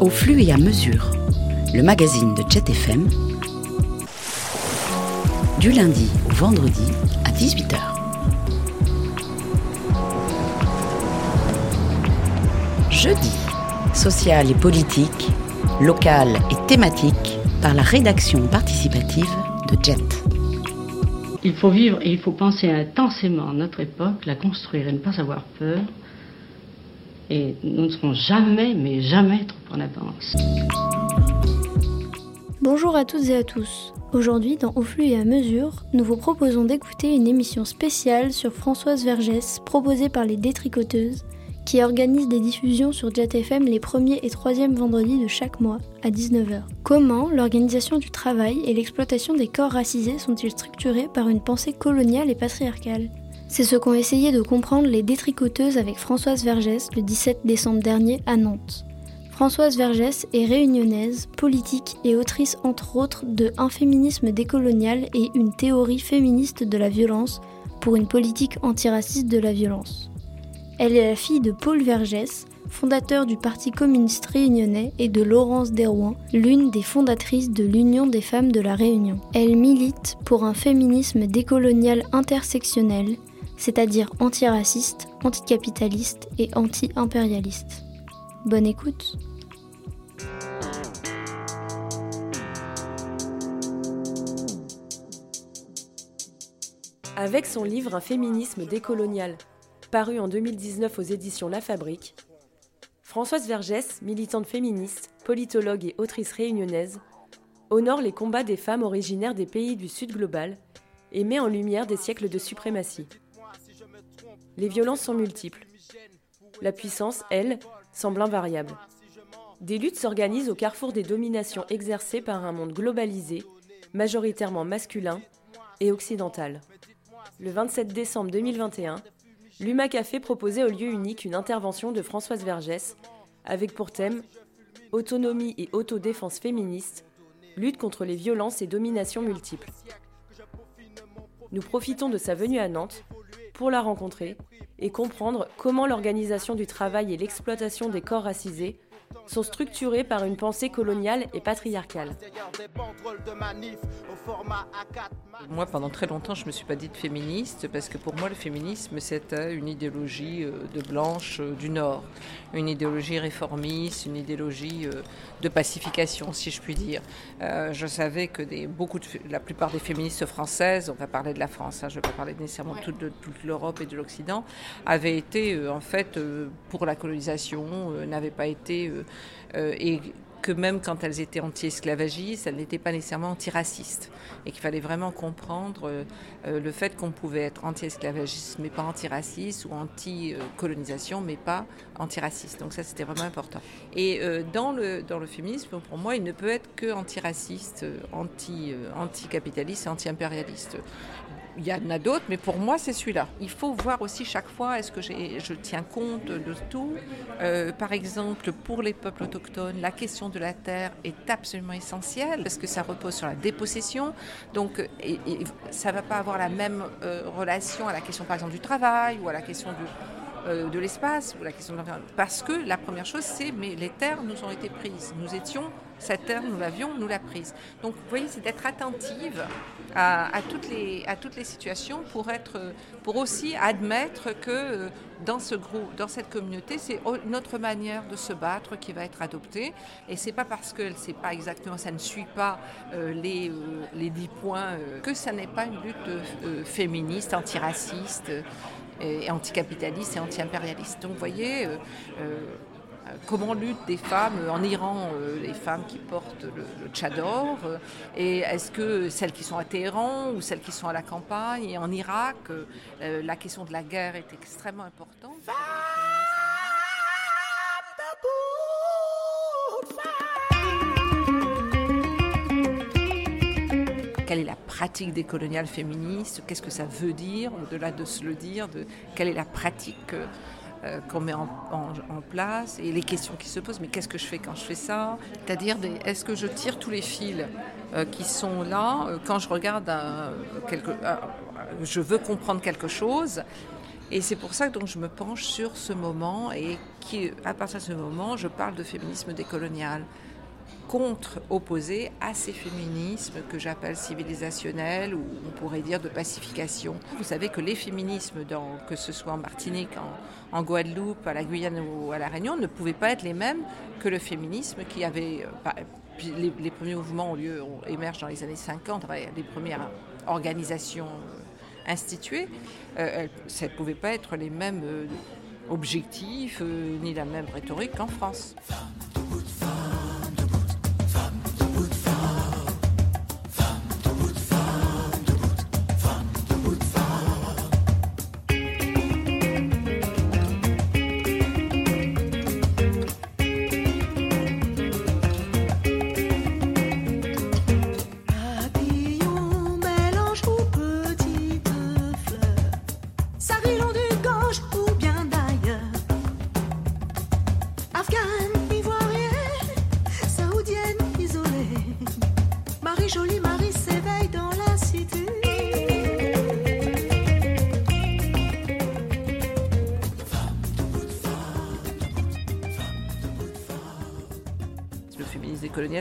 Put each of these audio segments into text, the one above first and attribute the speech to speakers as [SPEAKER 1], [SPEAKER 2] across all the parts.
[SPEAKER 1] Au flux et à mesure, le magazine de Jet FM, du lundi au vendredi à 18h. Jeudi, social et politique, local et thématique par la rédaction participative de Jet.
[SPEAKER 2] Il faut vivre et il faut penser intensément notre époque, la construire et ne pas avoir peur. Et nous ne serons jamais, mais jamais trop en avance.
[SPEAKER 3] Bonjour à toutes et à tous. Aujourd'hui, dans Au flux et à mesure, nous vous proposons d'écouter une émission spéciale sur Françoise Vergès, proposée par les Détricoteuses, qui organise des diffusions sur Jet FM les premiers et troisièmes vendredis de chaque mois, à 19h. Comment l'organisation du travail et l'exploitation des corps racisés sont-ils structurés par une pensée coloniale et patriarcale? C'est ce qu'ont essayé de comprendre les détricoteuses avec Françoise Vergès le 17 décembre dernier à Nantes. Françoise Vergès est réunionnaise, politique et autrice entre autres de Un féminisme décolonial et une théorie féministe de la violence pour une politique antiraciste de la violence. Elle est la fille de Paul Vergès, fondateur du Parti communiste réunionnais, et de Laurence Derouin, l'une des fondatrices de l'Union des femmes de la Réunion. Elle milite pour un féminisme décolonial intersectionnel c'est-à-dire antiraciste, anticapitaliste et anti-impérialiste. Bonne écoute
[SPEAKER 4] Avec son livre Un féminisme décolonial, paru en 2019 aux éditions La Fabrique, Françoise Vergès, militante féministe, politologue et autrice réunionnaise, honore les combats des femmes originaires des pays du Sud global et met en lumière des siècles de suprématie. Les violences sont multiples. La puissance, elle, semble invariable. Des luttes s'organisent au carrefour des dominations exercées par un monde globalisé, majoritairement masculin et occidental. Le 27 décembre 2021, l'UMA Café proposait au lieu unique une intervention de Françoise Vergès avec pour thème Autonomie et autodéfense féministe, lutte contre les violences et dominations multiples. Nous profitons de sa venue à Nantes pour la rencontrer et comprendre comment l'organisation du travail et l'exploitation des corps racisés sont structurés par une pensée coloniale et patriarcale.
[SPEAKER 5] Moi, pendant très longtemps, je ne me suis pas dite féministe parce que pour moi, le féminisme, c'était une idéologie euh, de blanche euh, du Nord, une idéologie réformiste, une idéologie euh, de pacification, si je puis dire. je savais que des, beaucoup de, la plupart des féministes françaises, on va parler de la France, hein, je ne vais pas parler nécessairement de toute, toute l'Europe et de l'Occident, avaient été en fait pour la colonisation, n'avaient pas été euh, et que même quand elles étaient anti-esclavagistes, elles n'étaient pas nécessairement antiracistes. Et qu'il fallait vraiment comprendre euh, euh, le fait qu'on pouvait être anti-esclavagiste, mais pas antiraciste, ou anti-colonisation, mais pas antiraciste. Donc ça, c'était vraiment important. Et dans, le, dans le féminisme, pour moi, il ne peut être que antiraciste, anti, anticapitaliste et anti-impérialiste. Il y en a d'autres, mais pour moi, c'est celui-là. Il faut voir aussi chaque fois, est-ce que je tiens compte de tout? Euh, Par exemple, pour les peuples autochtones, la question de la terre est absolument essentielle, parce que ça repose sur la dépossession. Donc, ça ne va pas avoir la même euh, relation à la question, par exemple, du travail ou à la question euh, de l'espace ou la question de Parce que la première chose, c'est mais les terres nous ont été prises. Nous étions cette terre, nous l'avions, nous l'a prise. Donc, vous voyez, c'est d'être attentive à, toutes les, à toutes les situations pour, être, pour aussi admettre que euh, dans, ce groupe, dans cette communauté, c'est notre manière de se battre qui va être adoptée. Et c'est pas parce que c'est pas exactement, ça ne suit pas euh, les, euh, les dix points que ça n'est pas une lutte féministe, antiraciste, et anticapitaliste et anti-impérialiste. Donc, vous voyez, comment luttent des femmes en Iran, euh, les femmes qui portent le, tchador, euh, et est-ce que celles qui sont à Téhéran ou celles qui sont à la campagne, et en Irak, euh, la question de la guerre est extrêmement importante. quelle est la pratique des coloniales féministes, qu'est-ce que ça veut dire, au-delà de se le dire, de, quelle est la pratique euh, qu'on met en, place et les questions qui se posent. Mais qu'est-ce que je fais quand je fais ça? C'est-à-dire, est-ce que je tire tous les fils euh, qui sont là euh, quand je regarde quelque, je veux comprendre quelque chose Et c'est pour ça que donc, je me penche sur ce moment et qu'à partir de ce moment, je parle de féminisme décolonial contre, opposé à ces féminismes que j'appelle civilisationnels ou on pourrait dire de pacification. Vous savez que les féminismes, que ce soit en Martinique, en, Guadeloupe, à la Guyane ou à la Réunion, ne pouvaient pas être les mêmes que le féminisme qui avait... Euh, les, premiers mouvements ont lieu, émergent dans les années 50, les premières organisations euh, instituées, euh, ça ne pouvait pas être les mêmes objectifs ni la même rhétorique qu'en France.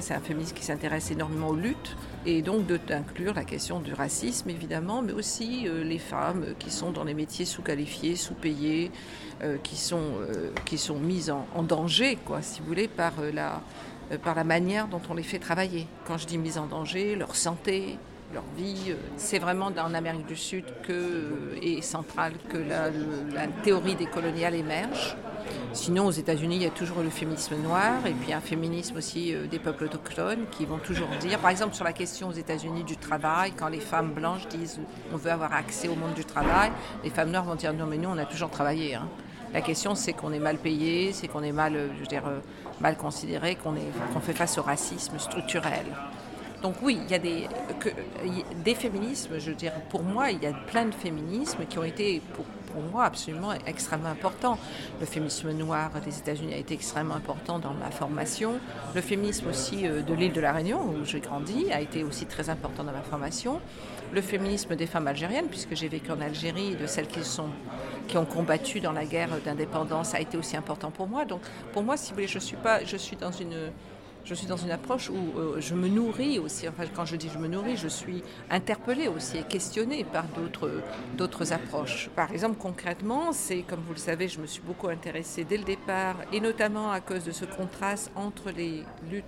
[SPEAKER 5] C'est un féminisme qui s'intéresse énormément aux luttes et donc d'inclure la question du racisme évidemment, mais aussi euh, les femmes qui sont dans les métiers sous-qualifiés, sous-payés, euh, qui, sont, euh, qui sont mises en, danger, quoi, si vous voulez, par la, par la manière dont on les fait travailler. Quand je dis mise en danger, leur santé, leur vie. C'est vraiment en Amérique du Sud que, et centrale que la, la théorie décoloniale émerge. Sinon, aux États-Unis, il y a toujours le féminisme noir et puis un féminisme aussi euh, des peuples autochtones qui vont toujours dire, par exemple sur la question aux États-Unis du travail, quand les femmes blanches disent on veut avoir accès au monde du travail, les femmes noires vont dire non mais nous on a toujours travaillé. Hein. La question c'est qu'on est mal payé, c'est qu'on est mal, euh, je euh, mal considéré, qu'on qu'on fait face au racisme structurel. Donc oui, il y a des, des féminismes, je veux dire, pour moi, il y a plein de féminismes qui ont été, pour moi absolument extrêmement important. Le féminisme noir des États-Unis a été extrêmement important dans ma formation. Le féminisme aussi euh, de l'île de la Réunion, où j'ai grandi, a été aussi très important dans ma formation. Le féminisme des femmes algériennes, puisque j'ai vécu en Algérie, de celles qui, sont, qui ont combattu dans la guerre d'indépendance, a été aussi important pour moi. Donc pour moi, si vous voulez, je suis, pas, je suis dans une je suis dans une approche où euh, je me nourris aussi. Enfin, quand je dis je me nourris, je suis interpellée aussi et questionnée par d'autres, approches. Par exemple, concrètement, c'est comme vous le savez, je me suis beaucoup intéressée dès le départ, et notamment à cause de ce contraste entre les luttes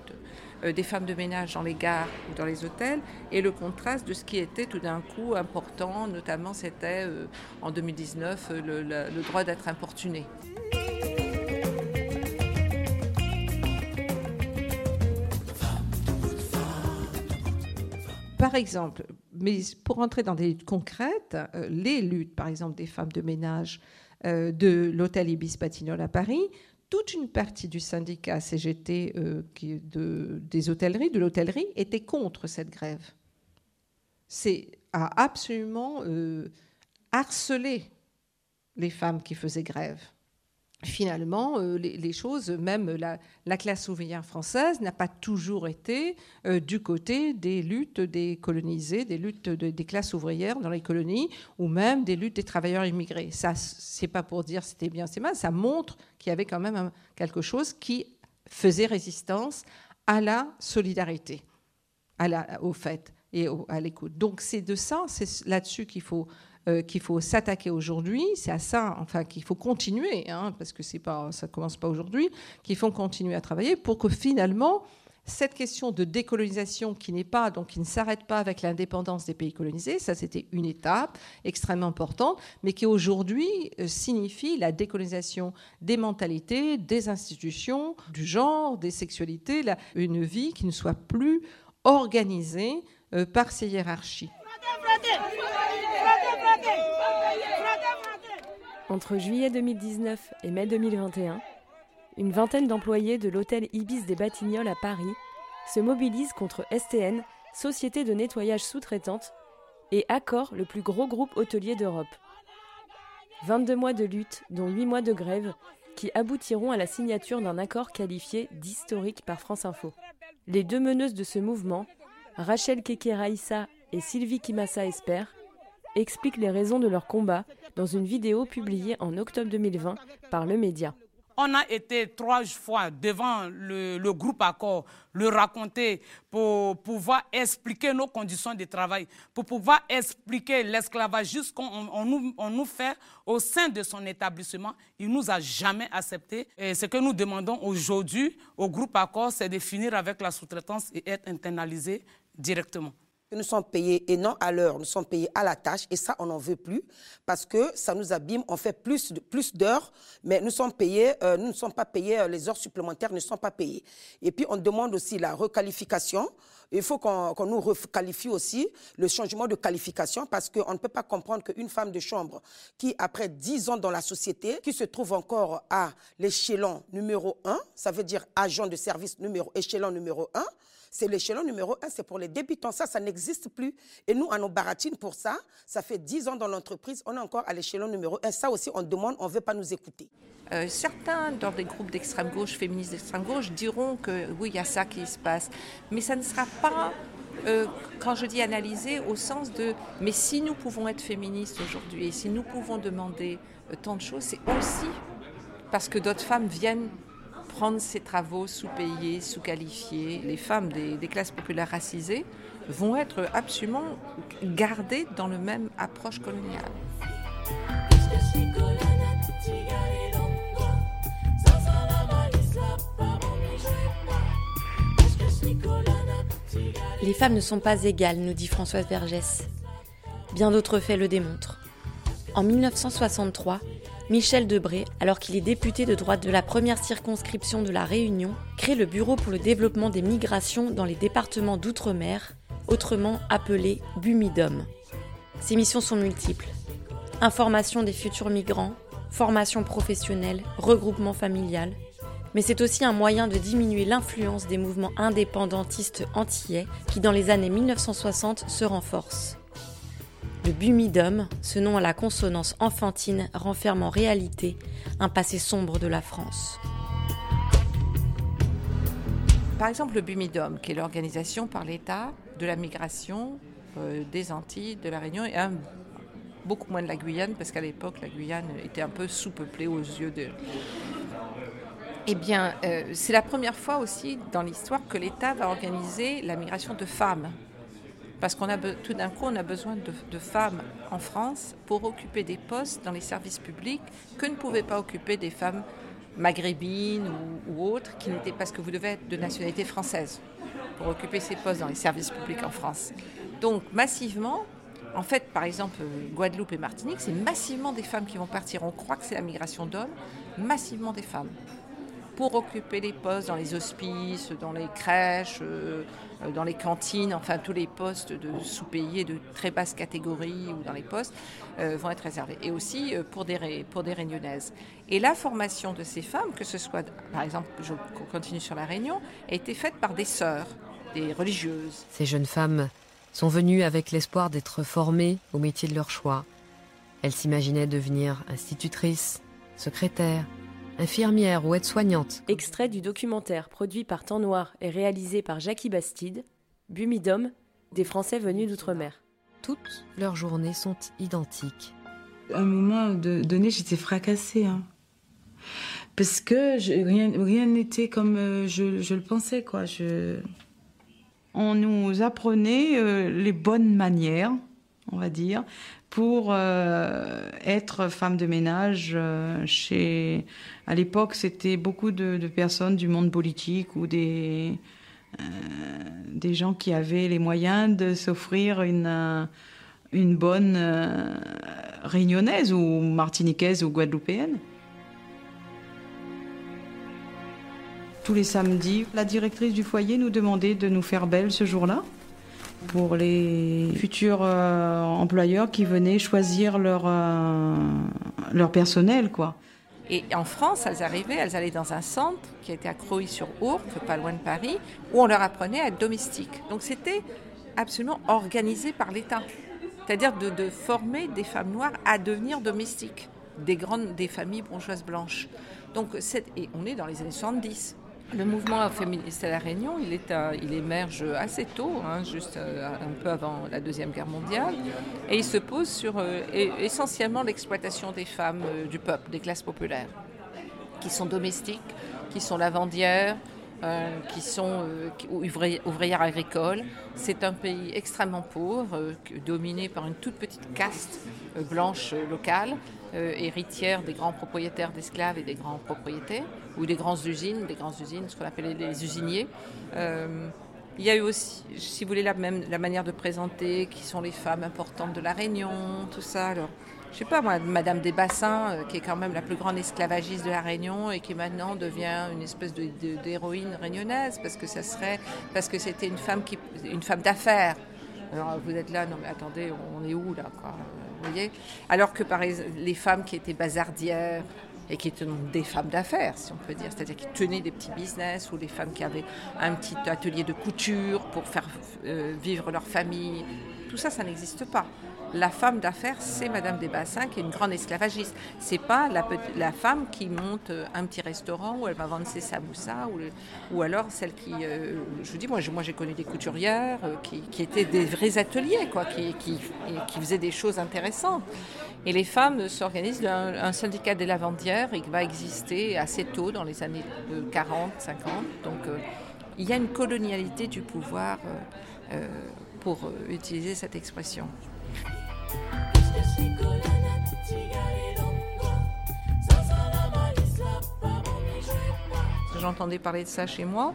[SPEAKER 5] euh, des femmes de ménage dans les gares ou dans les hôtels et le contraste de ce qui était tout d'un coup important, notamment c'était euh, en 2019 le, le droit d'être importuné. Par exemple, mais pour entrer dans des luttes concrètes, euh, les luttes, par exemple, des femmes de ménage euh, de l'hôtel Ibis Patignol à Paris, toute une partie du syndicat CGT euh, des hôtelleries, de l'hôtellerie, était contre cette grève. C'est à absolument harceler les femmes qui faisaient grève finalement, euh, les, choses, même la, classe ouvrière française n'a pas toujours été euh, du côté des luttes des colonisés, des luttes des classes ouvrières dans les colonies, ou même des luttes des travailleurs immigrés. Ça, c'est pas pour dire c'était bien, c'est mal, ça montre qu'il y avait quand même quelque chose qui faisait résistance à la solidarité, au fait et à l'écoute. Donc c'est de ça, c'est là-dessus qu'il faut qu'il faut s'attaquer aujourd'hui, c'est à ça, enfin qu'il faut continuer, hein, parce que pas, ça commence pas aujourd'hui, qu'il faut continuer à travailler pour que finalement cette question de décolonisation qui n'est pas, donc qui ne s'arrête pas avec l'indépendance des pays colonisés, ça c'était une étape extrêmement importante, mais qui aujourd'hui euh, signifie la décolonisation des mentalités, des institutions, du genre, des sexualités, une vie qui ne soit plus organisée euh, par ces hiérarchies.
[SPEAKER 4] Entre juillet 2019 et mai 2021, une vingtaine d'employés de l'hôtel Ibis des Batignolles à Paris se mobilisent contre STN, société de nettoyage sous-traitante, et Accor, le plus gros groupe hôtelier d'Europe. 22 mois de lutte, dont 8 mois de grève, qui aboutiront à la signature d'un accord qualifié d'historique par France Info. Les deux meneuses de ce mouvement, Rachel Kekeraïssa et Sylvie Kimassa Esper, expliquent les raisons de leur combat dans une vidéo publiée en octobre 2020 par le média.
[SPEAKER 6] On a été trois fois devant le, groupe Accord, le raconter pour pouvoir expliquer nos conditions de travail, pour pouvoir expliquer l'esclavagisme qu'on nous, on nous fait au sein de son établissement. Il ne nous a jamais accepté. Et ce que nous demandons aujourd'hui au groupe Accord, c'est de finir avec la sous-traitance et être internalisé directement.
[SPEAKER 7] Nous sommes payés et non à l'heure, nous sommes payés à la tâche et ça, on n'en veut plus parce que ça nous abîme. On fait plus, plus d'heures, mais nous sommes payés, euh, nous ne sommes pas payés, euh, les heures supplémentaires ne sont pas payées. Et puis, on demande aussi la requalification. Il faut qu'on nous requalifie aussi le changement de qualification parce qu'on ne peut pas comprendre qu'une femme de chambre qui, après 10 ans dans la société, qui se trouve encore à l'échelon numéro 1, ça veut dire agent de service numéro, échelon numéro 1, c'est l'échelon numéro un, c'est pour les débutants. Ça, ça n'existe plus. Et nous, à nos baratines pour ça, ça fait 10 ans dans l'entreprise, on est encore à l'échelon numéro un. Ça aussi, on demande, on ne veut pas nous écouter.
[SPEAKER 5] Euh, certains, dans des groupes d'extrême gauche, féministes d'extrême gauche, diront que oui, il y a ça qui se passe. Mais ça ne sera pas euh, quand je dis analyser, au sens de mais si nous pouvons être féministes aujourd'hui et si nous pouvons demander euh, tant de choses, c'est aussi parce que d'autres femmes viennent prendre ces travaux sous-payés, sous-qualifiés, les femmes des, classes populaires racisées vont être absolument gardées dans le même approche coloniale.
[SPEAKER 8] Les femmes ne sont pas égales, nous dit Françoise Vergès. Bien d'autres faits le démontrent. En 1963, Michel Debré, alors qu'il est député de droite de la première circonscription de la Réunion, crée le Bureau pour le développement des migrations dans les départements d'outre-mer, autrement appelé BUMIDOM. Ses missions sont multiples. Information des futurs migrants, formation professionnelle, regroupement familial, mais c'est aussi un moyen de diminuer l'influence des mouvements indépendantistes antillais qui dans les années 1960 se renforcent. Le Bumidum, ce nom à la consonance enfantine, renferme en réalité un passé sombre de la France.
[SPEAKER 5] Par exemple, le Bumidum, qui est l'organisation par l'État de la migration euh, des Antilles, de la Réunion et beaucoup moins de la Guyane, parce qu'à l'époque, la Guyane était un peu sous-peuplée aux yeux de. Eh bien, euh, c'est la première fois aussi dans l'histoire que l'État va organiser la migration de femmes parce qu'on a tout d'un coup, on a besoin de, femmes en France pour occuper des postes dans les services publics que ne pouvaient pas occuper des femmes maghrébines ou, autres, qui n'étaient parce que vous devez être de nationalité française pour occuper ces postes dans les services publics en France. Donc massivement, en fait, par exemple, Guadeloupe et Martinique, c'est massivement des femmes qui vont partir. On croit que c'est la migration d'hommes, massivement des femmes pour occuper les postes dans les hospices, dans les crèches, euh, euh, dans les cantines, enfin tous les postes de sous-payés de très basse catégorie ou dans les postes euh, vont être réservés. Et aussi pour des, pour des réunionnaises. Et la formation de ces femmes, que ce soit, par exemple, je continue sur la Réunion, a été faite par des sœurs, des religieuses.
[SPEAKER 9] Ces jeunes femmes sont venues avec l'espoir d'être formées au métier de leur choix. Elles s'imaginaient devenir institutrices, secrétaires, infirmière ou aide-soignante.
[SPEAKER 4] Extrait du documentaire produit par Temps Noir et réalisé par Jackie Bastide, Bumidom, des Français venus d'outre-mer.
[SPEAKER 9] Toutes leurs journées sont identiques.
[SPEAKER 10] À un moment donné, j'étais fracassée. Hein. Parce que rien n'était comme euh, je, le pensais. Quoi. Je... On nous apprenait euh, les bonnes manières, on va dire, pour euh, être femme de ménage euh, chez à l'époque c'était beaucoup de, personnes du monde politique ou des euh, des gens qui avaient les moyens de s'offrir une bonne réunionnaise ou martiniquaise ou guadeloupéenne. Tous les samedis, la directrice du foyer nous demandait de nous faire belle ce jour-là pour les futurs euh, employeurs qui venaient choisir leur, euh, leur personnel. quoi.
[SPEAKER 5] Et en France, elles arrivaient, elles allaient dans un centre qui était à Croy-sur-Ourcq, pas loin de Paris, où on leur apprenait à être domestiques. Donc c'était absolument organisé par l'État. C'est-à-dire de, de, former des femmes noires à devenir domestiques, des grandes, des familles bourgeoises blanches. Donc, et on est dans les années 70. Le mouvement féministe à La Réunion, il, émerge assez tôt, hein, juste euh, un peu avant la Deuxième Guerre mondiale, et il se pose sur euh, essentiellement l'exploitation des femmes euh, du peuple, des classes populaires, qui sont domestiques, qui sont lavandières, qui sont ouvrières agricoles. C'est un pays extrêmement pauvre, dominé par une toute petite caste blanche locale, euh, héritière des grands propriétaires d'esclaves et des grands propriétaires, ou des grandes usines, des grandes usines, ce qu'on appelait les usiniers. Euh, il y a eu aussi, si vous voulez, la, même, la manière de présenter, qui sont les femmes importantes de la Réunion, tout ça. Alors, je sais pas Madame des Bassins, euh, qui est quand même la plus grande esclavagiste de la Réunion et qui maintenant devient une espèce d'héroïne de, réunionnaise parce que ça serait, parce que c'était une femme qui, une femme d'affaires. Alors vous êtes là, non mais attendez, on est où là alors que par les femmes qui étaient bazardières et qui étaient des femmes d'affaires, si on peut dire, c'est-à-dire qui tenaient des petits business ou les femmes qui avaient un petit atelier de couture pour faire euh, vivre leur famille, tout ça, ça n'existe pas la femme d'affaires, c'est Madame des Bassins qui est une grande esclavagiste. C'est pas la, femme qui monte euh, un petit restaurant où elle va vendre ses samoussas ou, alors celle qui, euh, je vous dis, moi, j'ai connu des couturières euh, qui, étaient des vrais ateliers, quoi, qui, qui, qui, faisaient des choses intéressantes. Et les femmes s'organisent un, un, syndicat des lavandières et qui va exister assez tôt, dans les années 40, 50. Donc il y a une colonialité du pouvoir pour utiliser cette expression. J'entendais parler de ça chez moi.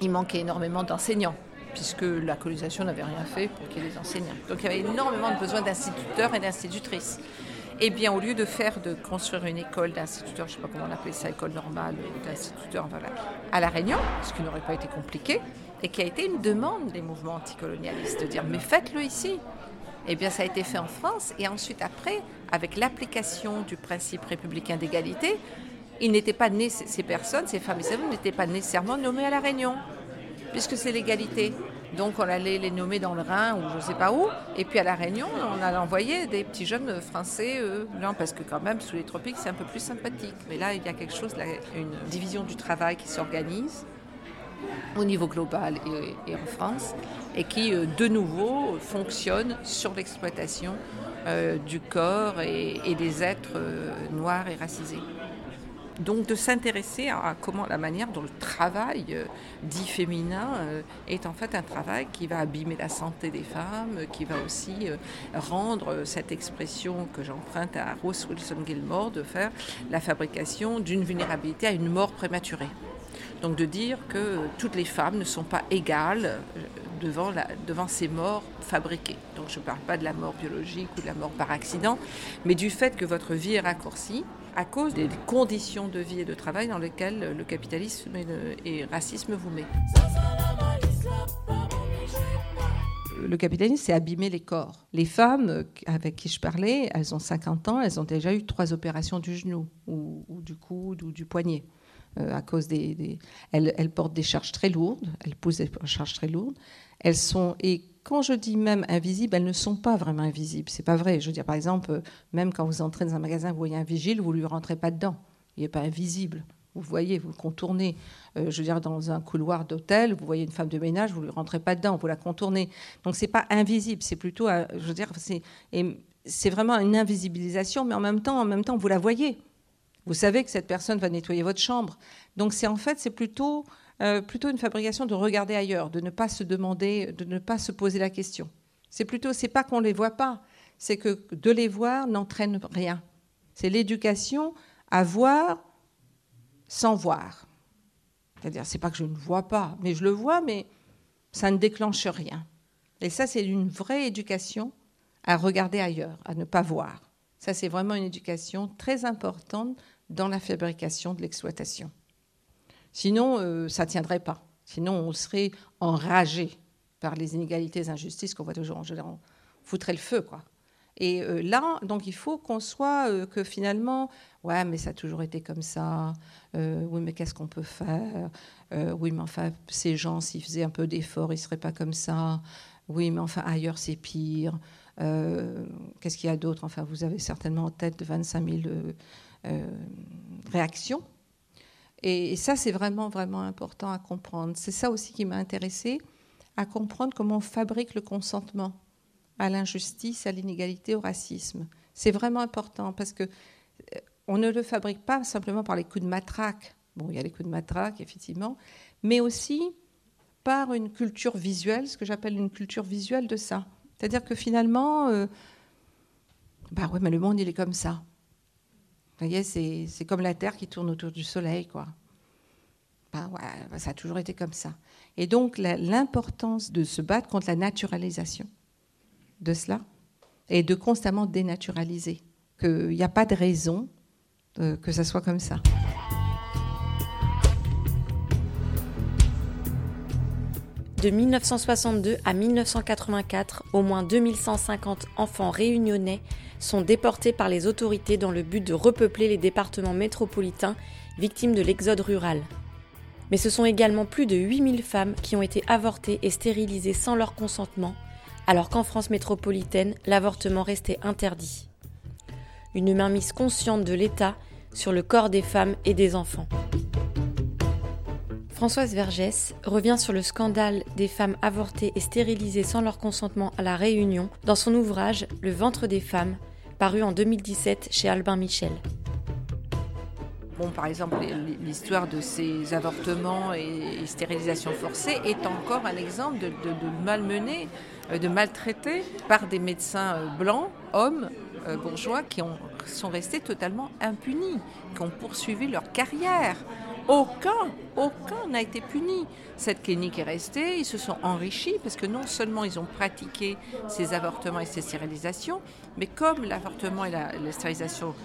[SPEAKER 5] Il manquait énormément d'enseignants, puisque la colonisation n'avait rien fait pour qu'il y ait des enseignants. Donc il y avait énormément de besoin d'instituteurs et d'institutrices. Eh bien, au lieu de faire, de construire une école d'instituteurs, je ne sais pas comment on appelait ça, école normale d'instituteurs, à La Réunion, ce qui n'aurait pas été compliqué, et qui a été une demande des mouvements anticolonialistes, de dire, mais faites-le ici. Eh bien, ça a été fait en France. Et ensuite, après, avec l'application du principe républicain d'égalité, ils n'étaient pas nés, ces personnes, ces femmes et ces hommes n'étaient pas nécessairement nommés à La Réunion, puisque c'est l'égalité. Donc on allait les nommer dans le Rhin ou je ne sais pas où. Et puis à La Réunion, on a envoyé des petits jeunes français, parce que quand même, sous les tropiques, c'est un peu plus sympathique. Mais là, il y a quelque chose, une division du travail qui s'organise au niveau global et, en France, et qui euh, de nouveau fonctionne sur l'exploitation euh, du corps et, des êtres euh, noirs et racisés. Donc de s'intéresser à comment la manière dont le travail dit féminin est en fait un travail qui va abîmer la santé des femmes, qui va aussi rendre cette expression que j'emprunte à Rose Wilson Gilmore de faire la fabrication d'une vulnérabilité à une mort prématurée. Donc de dire que toutes les femmes ne sont pas égales euh, devant, la, devant ces morts fabriquées. Donc je ne parle pas de la mort biologique ou de la mort par accident, mais du fait que votre vie est raccourcie à cause des conditions de vie et de travail dans lesquelles le capitalisme et le, racisme vous met. Le capitalisme, c'est abîmer les corps. Les femmes avec qui je parlais, elles ont 50 ans, elles ont déjà eu trois opérations du genou, ou du coude, ou du poignet. Euh, à cause des, elles, portent des charges très lourdes, elles posent des charges très lourdes. Elles sont et quand je dis même invisibles, elles ne sont pas vraiment invisibles. C'est pas vrai. Je veux dire, par exemple, même quand vous entrez dans un magasin, vous voyez un vigile, vous lui rentrez pas dedans. Il n'est pas invisible. Vous voyez, vous contournez. Euh, je veux dire, dans un couloir d'hôtel, vous voyez une femme de ménage, vous lui rentrez pas dedans, vous la contournez. Donc c'est pas invisible, c'est plutôt, euh, je veux dire, c'est vraiment une invisibilisation, mais en même temps, en même temps, vous la voyez. Vous savez que cette personne va nettoyer votre chambre. Donc c'est en fait c'est plutôt euh, plutôt une fabrication de regarder ailleurs, de ne pas se demander, de ne pas se poser la question. C'est plutôt c'est pas qu'on les voit pas, c'est que de les voir n'entraîne rien. C'est l'éducation à voir sans voir. C'est-à-dire c'est pas que je ne vois pas, mais je le vois, mais ça ne déclenche rien. Et ça c'est une vraie éducation à regarder ailleurs, à ne pas voir. Ça, c'est vraiment une éducation très importante dans la fabrication de l'exploitation. Sinon, euh, ça ne tiendrait pas. Sinon, on serait enragé par les inégalités et les injustices qu'on voit toujours. On foutrait le feu, quoi. Et euh, là, donc, il faut qu'on soit euh, que finalement, ouais, mais ça a toujours été comme ça. oui, mais qu'est-ce qu'on peut faire? Oui, mais enfin, ces gens, s'ils faisaient un peu d'effort, ils seraient pas comme ça. Oui, mais enfin, ailleurs, c'est pire. Qu'est-ce qu'il y a d'autre? Enfin, vous avez certainement en tête de 25 000 euh, réactions. Et, ça, c'est vraiment, vraiment important à comprendre. C'est ça aussi qui m'a intéressée, à comprendre comment on fabrique le consentement à l'injustice, à l'inégalité, au racisme. C'est vraiment important parce que euh, on ne le fabrique pas simplement par les coups de matraque. Bon, il y a les coups de matraque, effectivement, mais aussi par une culture visuelle, ce que j'appelle une culture visuelle de ça. C'est-à-dire que finalement, euh, bah ouais, mais le monde, il est comme ça. Vous voyez, c'est comme la Terre qui tourne autour du Soleil, quoi. Bah ouais, bah ça a toujours été comme ça. Et donc, l'importance de se battre contre la naturalisation de cela et de constamment dénaturaliser, qu'il n'y a pas de raison euh, que ça soit comme ça.
[SPEAKER 8] De 1962 à 1984, au moins 2150 enfants réunionnais sont déportés par les autorités dans le but de repeupler les départements métropolitains victimes de l'exode rural. Mais ce sont également plus de 8000 femmes qui ont été avortées et stérilisées sans leur consentement, alors qu'en France métropolitaine, l'avortement restait interdit. Une mainmise consciente de l'État sur le corps des femmes et des enfants. Françoise Vergès revient sur le scandale des femmes avortées et stérilisées sans leur consentement à la Réunion dans son ouvrage Le ventre des femmes, paru en 2017 chez Albin Michel.
[SPEAKER 5] Bon, par exemple, l'histoire de ces avortements et stérilisations forcées est encore un exemple de, malmené, euh, de maltraité par des médecins euh, blancs, hommes, euh, bourgeois, qui ont, sont restés totalement impunis, qui ont poursuivi leur carrière. Aucun, aucun n'a été puni. Cette clinique est restée, ils se sont enrichis parce que non seulement ils ont pratiqué ces avortements et ces stérilisations, mais comme l'avortement et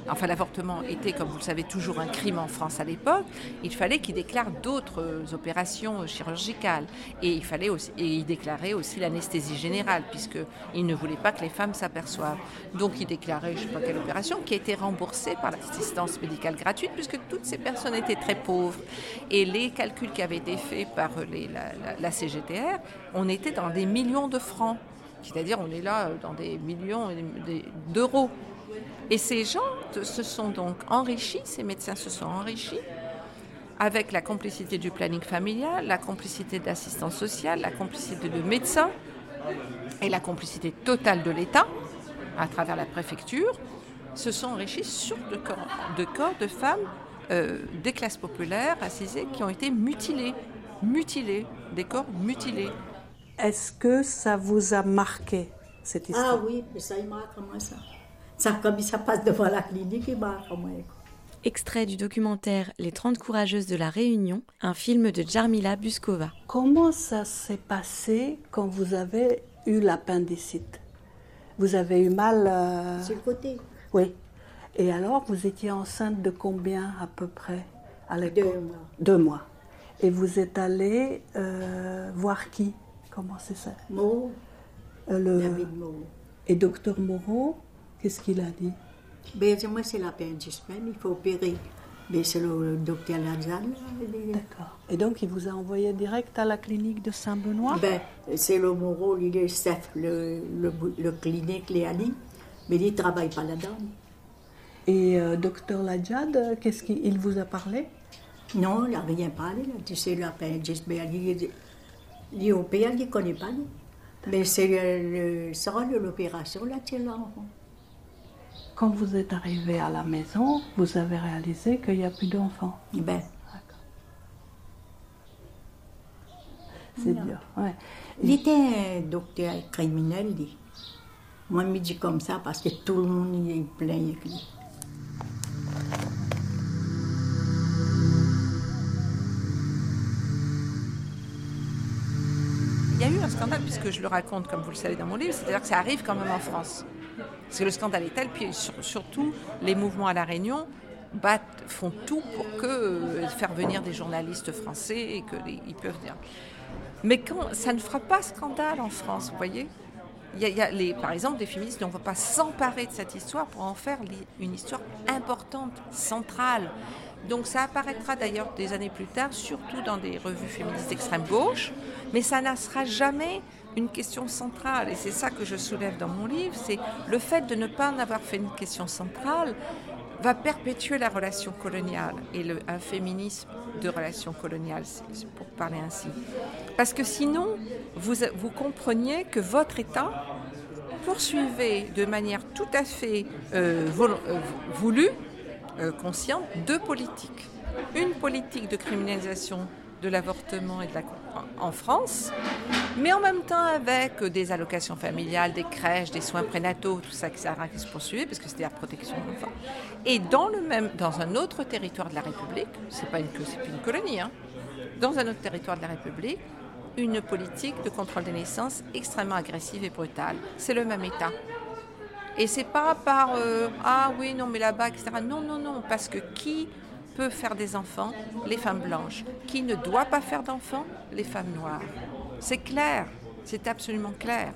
[SPEAKER 5] enfin l'avortement était, comme vous le savez, toujours un crime en France à l'époque, il fallait qu'ils déclarent d'autres opérations chirurgicales. Et il fallait aussi, et ils déclaraient aussi l'anesthésie générale, puisqu'ils ne voulaient pas que les femmes s'aperçoivent. Donc ils déclaraient, je ne sais pas quelle opération, qui a été remboursée par l'assistance médicale gratuite, puisque toutes ces personnes étaient très pauvres. Et les calculs qui avaient été faits par les, la, la CGTR, on était dans des millions de francs. C'est-à-dire, on est là euh, dans des millions d'euros. Et ces gens se sont donc enrichis, ces médecins se sont enrichis avec la complicité du planning familial, la complicité de l'assistance sociale, la complicité de médecins et la complicité totale de l'État à travers la préfecture, se sont enrichis sur de corps de, femmes euh, des classes populaires racisées qui ont été mutilées, mutilées, des corps mutilés.
[SPEAKER 11] Est-ce que ça vous a marqué, cette histoire?
[SPEAKER 12] Ah oui, mais ça, il marque moi ça. Ça, comme ça passe devant la clinique, il marque moi.
[SPEAKER 8] Extrait du documentaire Les 30 courageuses de la Réunion, un film de Jarmila Buskova.
[SPEAKER 11] Comment ça s'est passé quand vous avez eu l'appendicite? Vous avez eu mal
[SPEAKER 12] euh... Sur le côté.
[SPEAKER 11] Oui. Et alors, vous étiez enceinte de combien à peu près à
[SPEAKER 12] Deux mois.
[SPEAKER 11] Deux mois. Et vous êtes allée euh, voir qui? Comment c'est ça
[SPEAKER 12] Moreau.
[SPEAKER 11] Euh, le... Et docteur Moreau, qu'est-ce qu'il a dit?
[SPEAKER 12] Ben, Moi, c'est la semaines, il faut opérer. Mais c'est le docteur Lazane.
[SPEAKER 11] D'accord. Et donc, il vous a envoyé direct à la clinique de Saint-Benoît?
[SPEAKER 12] Ben, C'est le Moreau, il est chef, le, le, le clinique Léali, mais il ne travaille pas là-dedans.
[SPEAKER 11] Et euh, docteur Ladjad, qu'est-ce qu'il vous a parlé?
[SPEAKER 12] Non, il n'a rien parlé. Tu sais, l'appendicite, ben, il, L'IOPA, il ne connaît pas, Mais c'est le, sera de l'opération, là, l'enfant.
[SPEAKER 11] Quand vous êtes arrivé à la maison, vous avez réalisé qu'il n'y a plus d'enfants.
[SPEAKER 12] Ben.
[SPEAKER 11] C'est dur, ouais.
[SPEAKER 12] Il était un docteur criminel, lui. Moi, je me dis comme ça parce que tout le monde est plein
[SPEAKER 5] puisque je le raconte, comme vous le savez dans mon livre, c'est-à-dire que ça arrive quand même en France. Parce que le scandale est tel, puis surtout, les mouvements à La Réunion battent, font tout pour que, euh, faire venir des journalistes français et qu'ils peuvent dire. Mais ça ne fera pas scandale en France, vous voyez il y, a, les, par exemple, des féministes ne vont pas s'emparer de cette histoire pour en faire une histoire importante, centrale. Donc ça apparaîtra d'ailleurs des années plus tard, surtout dans des revues féministes d'extrême gauche, mais ça ne sera jamais une question centrale. Et c'est ça que je soulève dans mon livre, c'est le fait de ne pas en avoir fait une question centrale va perpétuer la relation coloniale et le, un féminisme de relation coloniale, pour parler ainsi. Parce que sinon, vous, compreniez que votre État poursuivait de manière tout à fait euh, euh, voulue, euh, consciente, deux politiques. Une politique de criminalisation de l'avortement et de la, en France, mais en même temps avec des allocations familiales, des crèches, des soins prénataux, tout ça qui se poursuivait parce que c'était la protection de l'enfant. Et dans, le même, dans un autre territoire de la République, c'est pas une, une colonie, hein, dans un autre territoire de la République, une politique de contrôle des naissances extrêmement agressive et brutale. C'est le même État. Et c'est pas par euh, ah oui non mais là-bas etc. Non non non parce que qui peut faire des enfants Les femmes blanches. Qui ne doit pas faire d'enfants Les femmes noires. C'est clair, c'est absolument clair.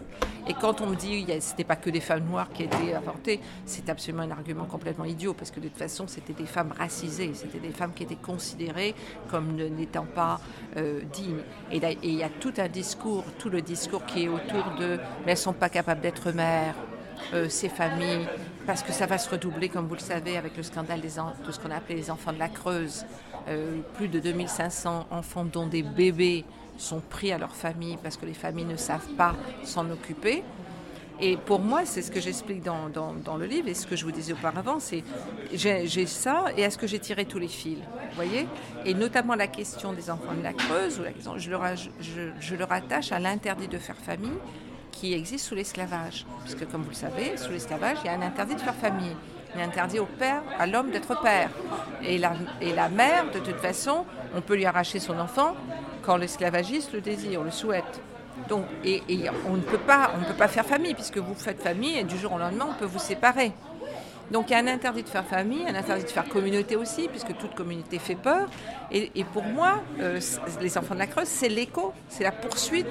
[SPEAKER 5] Et quand on me dit que ce n'était pas que des femmes noires qui étaient avortées, c'est absolument un argument complètement idiot, parce que de toute façon, c'était des femmes racisées, c'était des femmes qui étaient considérées comme n'étant pas euh, dignes. Et il y a tout un discours, tout le discours qui est autour de mais elles ne sont pas capables d'être mères, ces familles, parce que ça va se redoubler, comme vous le savez, avec le scandale de ce qu'on a appelé les enfants de la Creuse. Euh, plus de 2500 enfants, dont des bébés, sont pris à leur famille parce que les familles ne savent pas s'en occuper. Et pour moi, c'est ce que j'explique dans, dans, le livre et ce que je vous disais auparavant, c'est j'ai ça et est-ce que j'ai tiré tous les fils voyez Et notamment la question des enfants de la Creuse, je, le, je, je le rattache à l'interdit de faire famille qui existe sous l'esclavage. Puisque comme vous le savez, sous l'esclavage, il y a un interdit de faire famille. Il est interdit au père, à l'homme d'être père. Et la, et la mère, de toute façon, on peut lui arracher son enfant quand l'esclavagiste le désire, le souhaite. Donc, et, on ne peut pas, on ne peut pas faire famille puisque vous faites famille et du jour au lendemain on peut vous séparer. Donc il y a un interdit de faire famille, un interdit de faire communauté aussi, puisque toute communauté fait peur. Et, pour moi, euh, les enfants de la Creuse, c'est l'écho, c'est la poursuite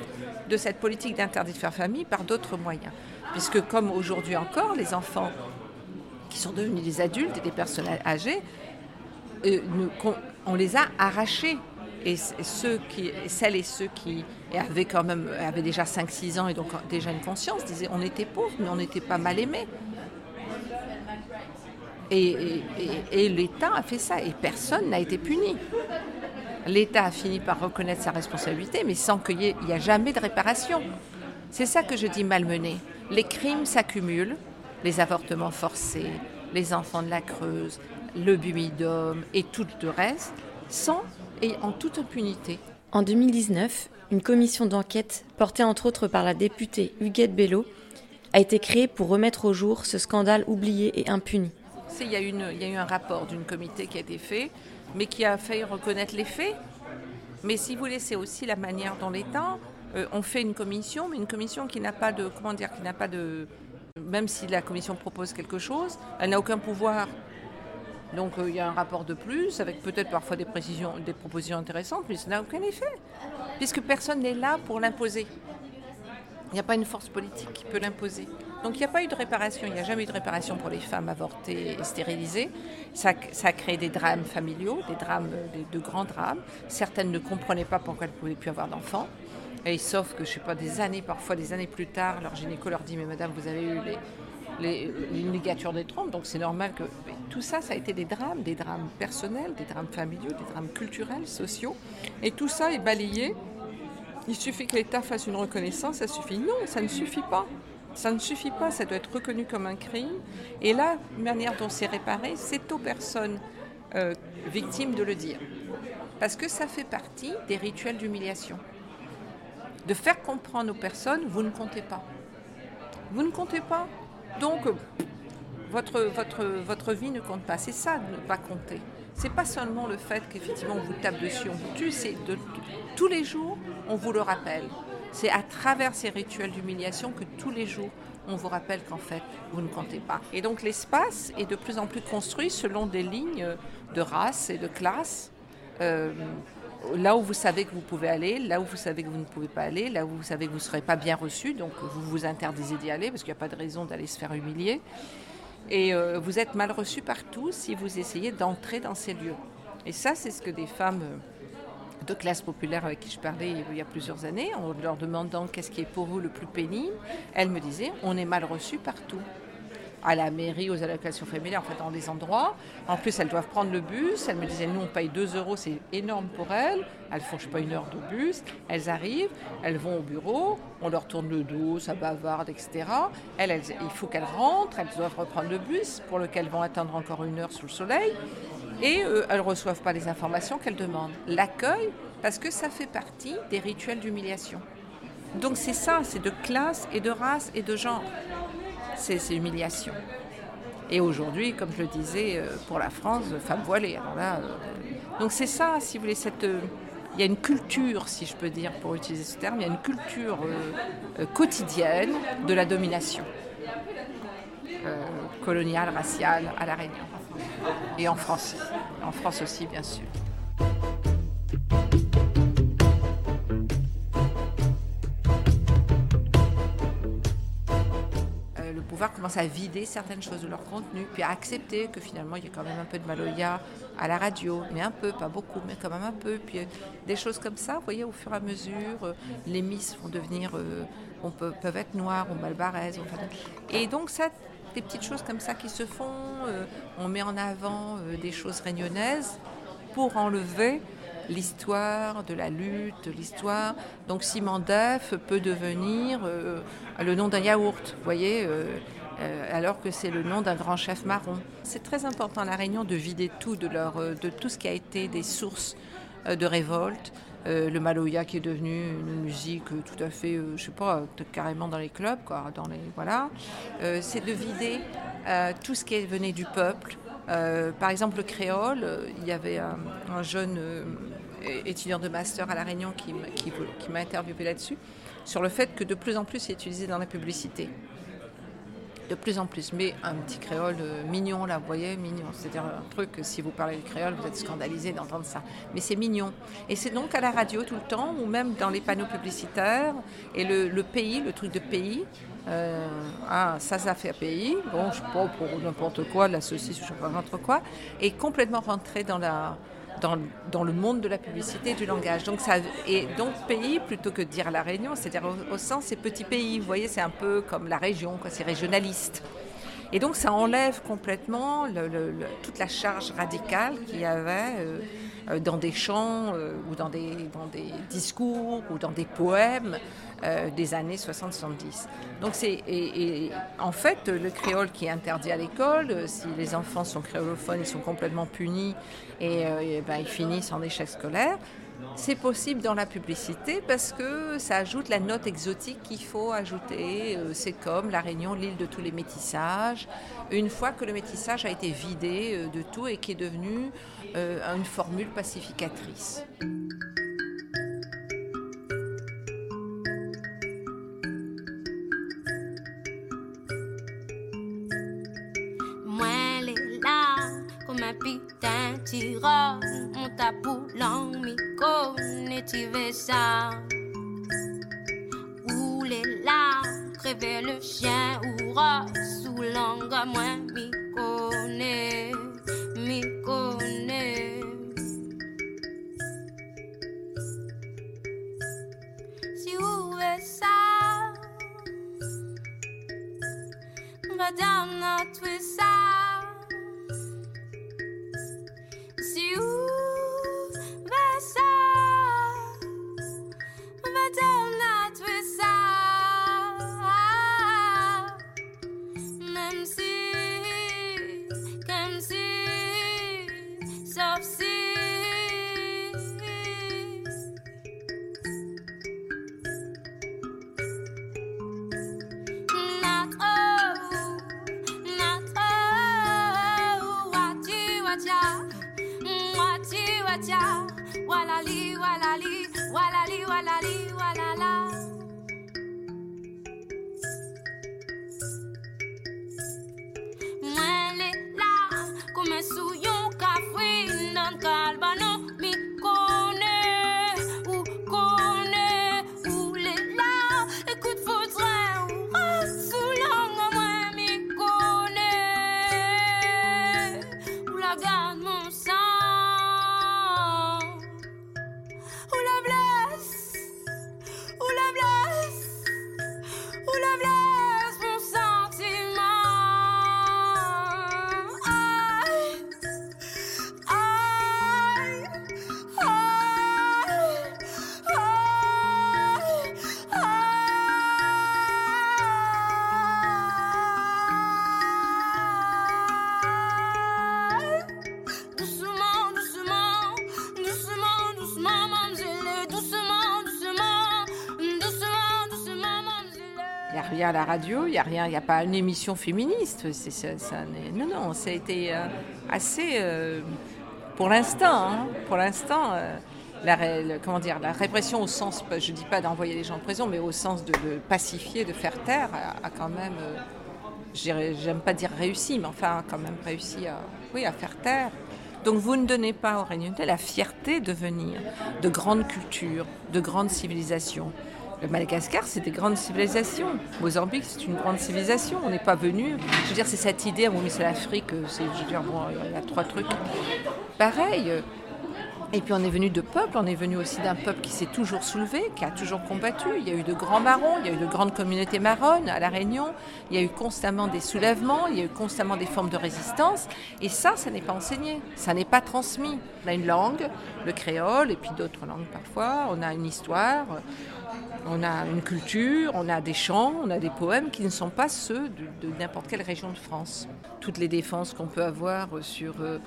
[SPEAKER 5] de cette politique d'interdit de faire famille par d'autres moyens. Puisque comme aujourd'hui encore, les enfants qui sont devenus des adultes et des personnes âgées, euh, on les a arrachés. Et ceux qui, celles et ceux qui avaient quand même avaient déjà 5-6 ans et donc déjà une conscience disaient on était pauvres mais on n'était pas mal aimés. Et, l'État a fait ça et personne n'a été puni. L'État a fini par reconnaître sa responsabilité, mais sans qu'il n'y ait, jamais de réparation. C'est ça que je dis malmené. Les crimes s'accumulent, les avortements forcés, les enfants de la Creuse, le bumidum et tout le reste, sans et en toute impunité.
[SPEAKER 8] En 2019, une commission d'enquête, portée entre autres par la députée Huguette Bello, a été créée pour remettre au jour ce scandale oublié et impuni.
[SPEAKER 5] Il y, a eu un rapport d'une comité qui a été fait, mais qui a failli reconnaître les faits. Mais si vous laissez aussi la manière dont l'État, euh, on fait une commission, mais une commission qui n'a pas de, comment dire, qui n'a pas de, même si la commission propose quelque chose, elle n'a aucun pouvoir. Donc euh, il y a un rapport de plus, avec peut-être parfois des précisions, des propositions intéressantes, mais ça n'a aucun effet, puisque personne n'est là pour l'imposer. Il n'y a pas une force politique qui peut l'imposer. Donc il n'y a pas eu de réparation, il n'y a jamais eu de réparation pour les femmes avortées et stérilisées. Ça, ça a créé des drames familiaux, des drames, de grands drames. Certaines ne comprenaient pas pourquoi elles ne pouvaient plus avoir d'enfants. Et sauf que, je sais pas, des années, parfois des années plus tard, leur gynéco leur dit Mais madame, vous avez eu les, les, ligatures des trompes, donc c'est normal que. tout ça, ça a été des drames, des drames personnels, des drames familiaux, des drames culturels, sociaux. Et tout ça est balayé. Il suffit que l'État fasse une reconnaissance, ça suffit. Non, ça ne suffit pas. Ça ne suffit pas, ça doit être reconnu comme un crime. Et la manière dont c'est réparé, c'est aux personnes euh, victimes de le dire. Parce que ça fait partie des rituels d'humiliation. De faire comprendre aux personnes, vous ne comptez pas. Vous ne comptez pas. Donc, votre, votre, votre vie ne compte pas. C'est ça de ne pas compter. C'est pas seulement le fait qu'effectivement on vous tape dessus, on vous tue, c'est de, tous les jours, on vous le rappelle. C'est à travers ces rituels d'humiliation que tous les jours, on vous rappelle qu'en fait, vous ne comptez pas. Et donc l'espace est de plus en plus construit selon des lignes de race et de classe. Euh, là où vous savez que vous pouvez aller, là où vous savez que vous ne pouvez pas aller, là où vous savez que vous ne serez pas bien reçu, donc vous vous interdisez d'y aller parce qu'il n'y a pas de raison d'aller se faire humilier. Et euh, vous êtes mal reçu partout si vous essayez d'entrer dans ces lieux. Et ça, c'est ce que des femmes euh, de classe populaire avec qui je parlais il y a plusieurs années, en leur demandant qu'est-ce qui est pour vous le plus pénible, elles me disaient on est mal reçu partout. à la mairie, aux allocations familiales, en fait, dans des endroits. En plus, elles doivent prendre le bus. Elles me disaient, nous, on paye 2 euros, c'est énorme pour elles. Elles font, je sais pas, une heure de bus. Elles arrivent, elles vont au bureau, on leur tourne le dos, ça bavarde, etc. Elles, il faut qu'elles rentrent, elles doivent reprendre le bus pour lequel elles vont attendre encore une heure sous le soleil. Et euh, elles ne reçoivent pas les informations qu'elles demandent. L'accueil, parce que ça fait partie des rituels d'humiliation. Donc c'est ça, c'est de classe et de race et de genre c'est humiliation. Et aujourd'hui, comme je le disais, euh, pour la France, femme voilée. Euh, donc c'est ça, si vous voulez, cette, euh, il y a une culture, si je peux dire, pour utiliser ce terme, il y a une culture quotidienne de la domination coloniale, raciale à La Réunion. Et en France. En France aussi, bien sûr. pouvoir commencer à vider certaines choses de leur contenu, puis à accepter que finalement il y a quand même un peu de Maloya à la radio, mais un peu, pas beaucoup, mais quand même un peu. Puis euh, des choses comme ça, vous voyez, au fur et à mesure, euh, les Miss vont devenir, euh, on peut, peuvent être noires ou malbaraises. Enfin, et donc ça, des petites choses comme ça qui se font, on met en avant des choses réunionnaises pour enlever l'histoire de la lutte, l'histoire. Donc Simon Def peut devenir euh, le nom d'un yaourt, voyez, euh, euh, alors que c'est le nom d'un grand chef marron. C'est très important à La Réunion de vider tout de, leur, de tout ce qui a été des sources de révolte. Le maloya qui est devenu une musique tout à fait, je sais pas, carrément dans les clubs, dans les voilà. c'est de vider tout ce qui venait du peuple, par exemple, le créole, il y avait un jeune étudiant de master à La Réunion qui, m'a interviewé là-dessus, sur le fait que de plus en plus c'est utilisé dans la publicité. De plus en plus, mais un petit créole euh, mignon, là, vous voyez, mignon. C'est-à-dire un truc, si vous parlez le créole, vous êtes scandalisé d'entendre ça. Mais c'est mignon. Et c'est donc à la radio tout le temps, ou même dans les panneaux publicitaires. Et le, pays, le truc de pays, euh, ah, ça, ça fait pays, bon, je sais pas, pour n'importe quoi, la saucisse, je sais pas, n'importe quoi, est complètement rentré dans la, dans, le monde de la publicité et du langage. Donc ça, et donc pays plutôt que de dire la Réunion, c'est-à-dire au, sens c'est petit pays. Vous voyez, c'est un peu comme la région, c'est régionaliste. Et donc ça enlève complètement toute la charge radicale qu'il y avait euh, dans des chants euh, ou dans des, dans des discours ou dans des poèmes des années 60-70. Donc c'est et, en fait le créole qui est interdit à l'école, si les enfants sont créolophones, ils sont complètement punis et, ben, ils finissent en échec scolaire. C'est possible dans la publicité parce que ça ajoute la note exotique qu'il faut ajouter. Euh, c'est comme la Réunion, l'île de tous les métissages. Une fois que le métissage a été vidé euh, de tout et qui est devenu euh, une formule pacificatrice.
[SPEAKER 13] tira mon tabou lang mi connais tu veux ça où les larmes crever le chien ou sous langue à moi mi connais mi connais si où est ça va dans notre ça ali.
[SPEAKER 5] Rien à la radio, il n'y a rien, il n'y a pas une émission féministe. Non, non, ça a été euh, assez, euh, pour l'instant, hein, pour l'instant, euh, la, comment dire, la répression au sens, je ne dis pas d'envoyer les gens en prison, mais au sens de, pacifier, de faire taire, a, a quand même, j'aime pas dire réussi, mais enfin, a quand même réussi à, oui, à faire taire. Donc vous ne donnez pas aux Réunionnais la fierté de venir de grandes cultures, de grandes civilisations. Le Madagascar, c'est des grandes civilisations. Mozambique, c'est une grande civilisation. On n'est pas venu. Je veux dire, c'est cette idée, bon, mais c'est l'Afrique, c'est, je veux dire, bon, il y a trois trucs. Pareil, et puis on est venu de peuples, on est venu aussi d'un peuple qui s'est toujours soulevé, qui a toujours combattu. Il y a eu de grands marrons, il y a eu de grandes communautés marronnes à La Réunion, il y a eu constamment des soulèvements, il y a eu constamment des formes de résistance. Et ça, ça n'est pas enseigné, ça n'est pas transmis. On a une langue, le créole, et puis d'autres langues parfois, on a une histoire, on a une culture, on a des chants, on a des poèmes qui ne sont pas ceux de, n'importe quelle région de France. Toutes les défenses qu'on peut avoir sur... Euh,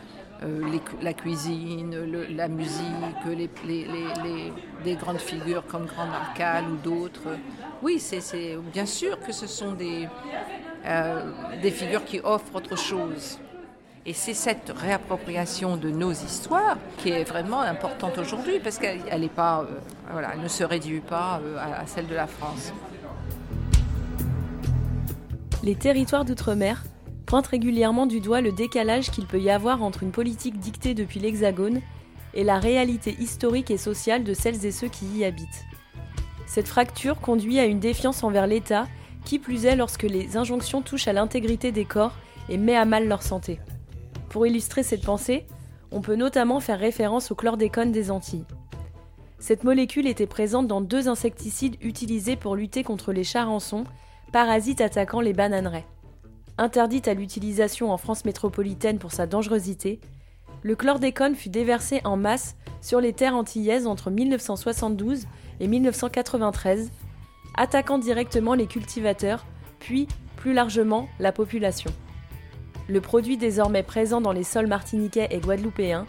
[SPEAKER 5] euh, la cuisine, la musique, les, les, des grandes figures comme Grand Marcal ou d'autres. Oui, c'est bien sûr que ce sont des, euh, des figures qui offrent autre chose. Et c'est cette réappropriation de nos histoires qui est vraiment importante aujourd'hui parce qu'elle euh, ne se réduit pas euh, à, à celle de la France.
[SPEAKER 4] Les territoires d'outre-mer pointe régulièrement du doigt le décalage qu'il peut y avoir entre une politique dictée depuis l'Hexagone et la réalité historique et sociale de celles et ceux qui y habitent. Cette fracture conduit à une défiance envers l'État, qui plus est lorsque les injonctions touchent à l'intégrité des corps et met à mal leur santé. Pour illustrer cette pensée, on peut notamment faire référence au chlordécone des Antilles. Cette molécule était présente dans deux insecticides utilisés pour lutter contre les charançons, parasites attaquant les bananeraies interdite à l'utilisation en France métropolitaine pour sa dangerosité, le chlordécone fut déversé en masse sur les terres antillaises entre 1972 et 1993, attaquant directement les cultivateurs, puis plus largement la population. Le produit désormais présent dans les sols martiniquais et guadeloupéens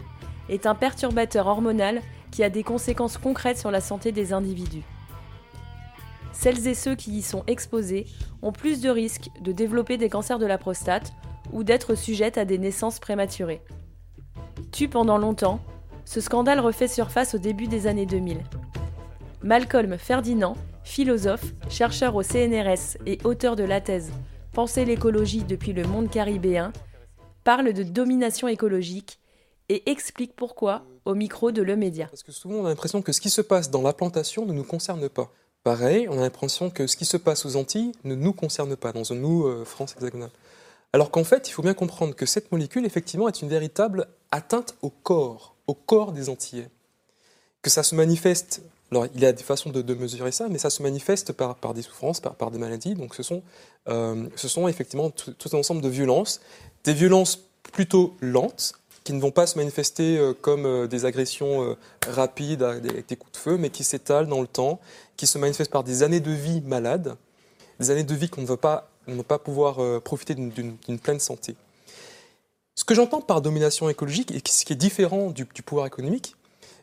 [SPEAKER 4] est un perturbateur hormonal qui a des conséquences concrètes sur la santé des individus celles et ceux qui y sont exposés ont plus de risques de développer des cancers de la prostate ou d'être sujettes à des naissances prématurées. Tu pendant longtemps, ce scandale refait surface au début des années 2000. Malcolm Ferdinand, philosophe, chercheur au CNRS et auteur de la thèse Penser l'écologie depuis le monde caribéen, parle de domination écologique et explique pourquoi au micro de Le Média.
[SPEAKER 14] Parce que souvent on a l'impression que ce qui se passe dans la plantation ne nous concerne pas. Pareil, on a l'impression que ce qui se passe aux Antilles ne nous concerne pas, dans un nous, euh, France hexagonale. Alors qu'en fait, il faut bien comprendre que cette molécule, effectivement, est une véritable atteinte au corps, au corps des Antillais. Que ça se manifeste, alors il y a des façons de, mesurer ça, mais ça se manifeste par, des souffrances, par, des maladies. Donc ce sont, euh, effectivement tout, un ensemble de violences, des violences plutôt lentes, qui ne vont pas se manifester euh, comme euh, des agressions rapides avec des coups de feu, mais qui s'étalent dans le temps, qui se manifestent par des années de vie malades, des années de vie qu'on ne va pas, on pas pouvoir profiter d'une pleine santé. Ce que j'entends par domination écologique, et ce qui est différent du, pouvoir économique,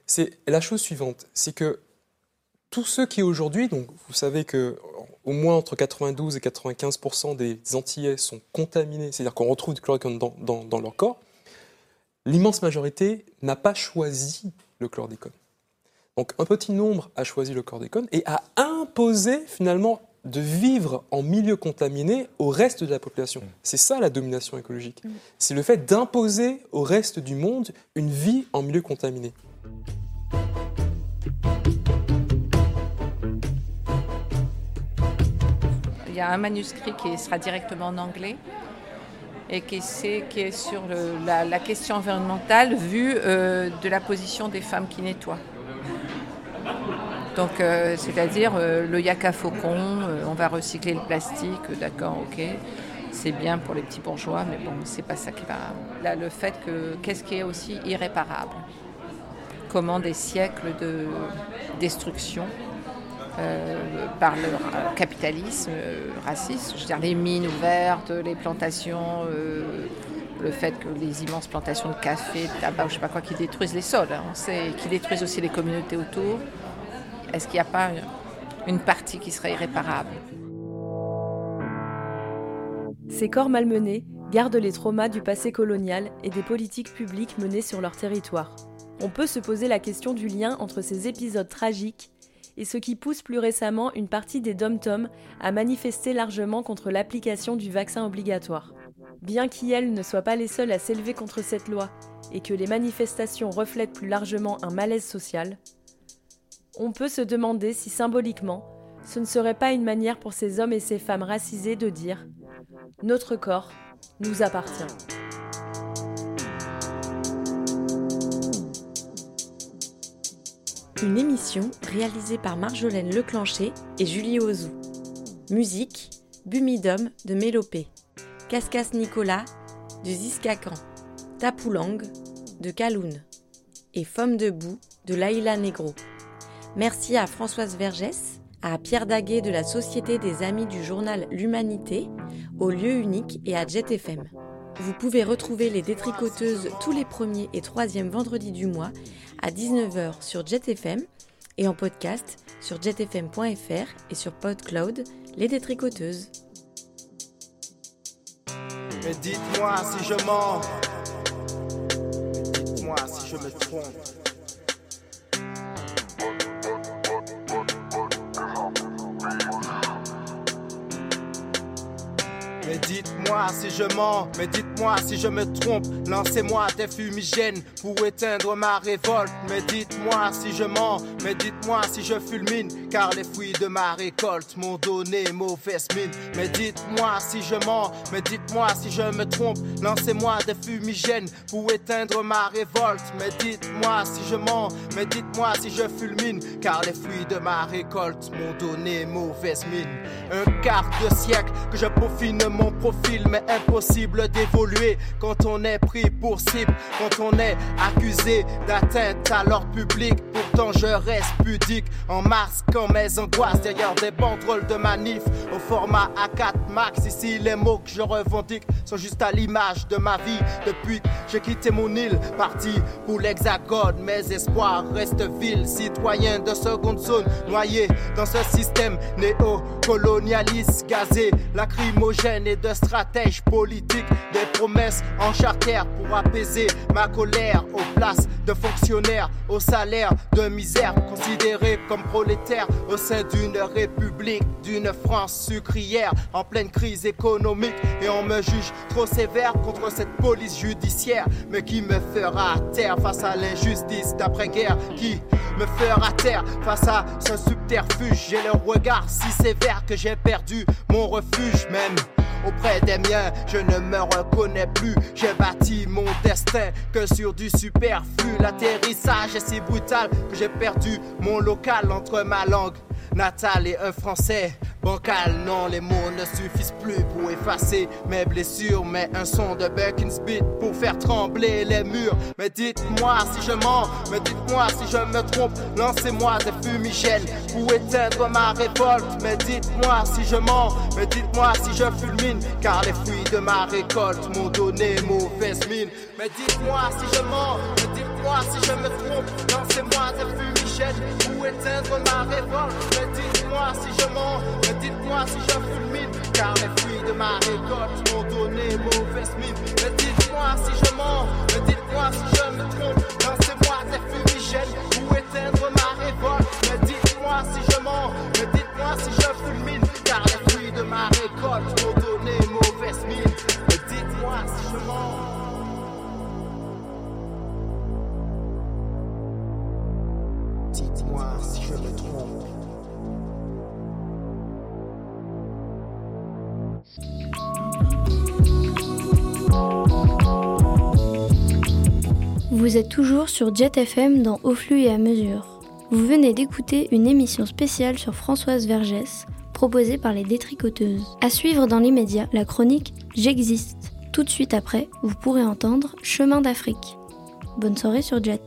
[SPEAKER 14] c'est la chose suivante, c'est que tous ceux qui aujourd'hui, donc vous savez que au moins entre 92 et 95 des Antillais sont contaminés, c'est-à-dire qu'on retrouve du chlordécone dans, dans, dans, leur corps, l'immense majorité n'a pas choisi le chlordécone. Donc un petit nombre a choisi le chlordécone et a imposé finalement de vivre en milieu contaminé au reste de la population. C'est ça la domination écologique. C'est le fait d'imposer au reste du monde une vie en milieu contaminé.
[SPEAKER 5] Il y a un manuscrit qui sera directement en anglais et qui est, sur la, question environnementale vue euh, de la position des femmes qui nettoient. Donc, euh, c'est-à-dire euh, le yak à faucon, on va recycler le plastique, d'accord, ok, c'est bien pour les petits bourgeois, mais bon, c'est pas ça qui va. Là, le fait que qu'est-ce qui est aussi irréparable? Comment des siècles de destruction euh, par le capitalisme euh, raciste. Je veux dire, les mines ouvertes, les plantations, euh, le fait que les immenses plantations de café, de tabac, je sais pas quoi, qui détruisent les sols, hein, qui détruisent aussi les communautés autour. Est-ce qu'il n'y a pas une partie qui serait irréparable?
[SPEAKER 4] Ces corps malmenés gardent les traumas du passé colonial et des politiques publiques menées sur leur territoire. On peut se poser la question du lien entre ces épisodes tragiques et ce qui pousse plus récemment une partie des dom-toms à manifester largement contre l'application du vaccin obligatoire. Bien qu'IEL ne soient pas les seuls à s'élever contre cette loi et que les manifestations reflètent plus largement un malaise social, on peut se demander si symboliquement, ce ne serait pas une manière pour ces hommes et ces femmes racisés de dire ⁇ Notre corps nous appartient ⁇
[SPEAKER 8] Une émission réalisée par Marjolaine Leclancher et Julie Ozou. Musique Bumidum de Mélopée. Cascas Nicolas de Ziskakan. Tapoulang de Kaloun. Et Femme debout de Laïla Negro. Merci à Françoise Vergès, à Pierre Daguet de la Société des Amis du journal L'Humanité, au lieu unique et à Jet FM. Vous pouvez retrouver les détricoteuses tous les premiers et troisièmes vendredis du mois à 19h sur JetFM et en podcast sur jetfm.fr et sur PodCloud, les détricoteuses.
[SPEAKER 15] Mais dites-moi si je mens. Dites-moi si je me trompe. Si je mens, mais dites-moi si je me trompe. Lancez-moi des fumigènes pour éteindre ma révolte. Mais dites-moi si je mens, mais dites-moi si je fulmine. Car les fruits de ma récolte m'ont donné mauvaise mine. Mais dites-moi si je mens, mais dites-moi si je me trompe. Lancez-moi des fumigènes pour éteindre ma révolte. Mais dites-moi si je mens, mais dites-moi si je fulmine. Car les fruits de ma récolte m'ont donné mauvaise mine. Un quart de siècle que je peaufine mon profil, mais impossible d'évoluer quand on est pris pour cible, quand on est accusé d'atteinte à l'ordre public. Pourtant, je reste pudique en masquant mes angoisses derrière des banderoles de manif au format A4 Max. Ici, les mots que je revendique sont juste à l'image de ma vie depuis que j'ai quitté mon île, parti pour l'hexagone. Mes espoirs restent vils, citoyens de seconde zone, noyés dans ce système néo-colonialiste, gazé, lacrymogène et de politiques, des promesses en charter pour apaiser ma colère aux places de fonctionnaires, au salaire de misère, considérés comme prolétaires au sein d'une république, d'une France sucrière en pleine crise économique. Et on me juge trop sévère contre cette police judiciaire, mais qui me fera taire face à l'injustice d'après-guerre, qui me fera taire face à ce subterfuge. J'ai le regard si sévère que j'ai perdu mon refuge même auprès des Je ne me reconnais plus. J'ai bâti mon destin que sur du superflu. L'atterrissage est si brutal que j'ai perdu mon local entre ma langue natale et un français bancal. Non, les mots ne suffisent plus pour effacer mes blessures, mais un son de Buckins beat pour faire trembler les murs. Mais dites-moi si je mens, mais dites-moi si je me trompe. Lancez-moi des fumigènes pour éteindre ma révolte. Mais dites-moi si je mens, mais dites-moi si je fulmine, car les fruits de ma récolte m'ont donné mauvaise mine. Mais dites-moi si je mens, mais dites-moi si je me trompe. Lancez-moi des fumigènes pour éteindre ma révolte? Mais dites-moi si je mens, mais dites-moi si je fulmine, car les fruits de ma récolte m'ont donné mauvaise mine. Mais dites-moi si je mens, mais dites-moi si je me trompe. Lancez-moi des fumigènes pour éteindre ma révolte? Mais dites-moi si je mens, mais dites-moi si je fulmine, car les fruits de ma récolte m'ont donné mauvaise mine. Mais dites-moi si je mens. Si je me trompe.
[SPEAKER 3] Vous êtes toujours sur Jet FM dans Au flux et à mesure. Vous venez d'écouter une émission spéciale sur Françoise Vergès, proposée par les détricoteuses. À suivre dans l'immédiat la chronique J'existe. Tout de suite après, vous pourrez entendre Chemin d'Afrique. Bonne soirée sur Jet.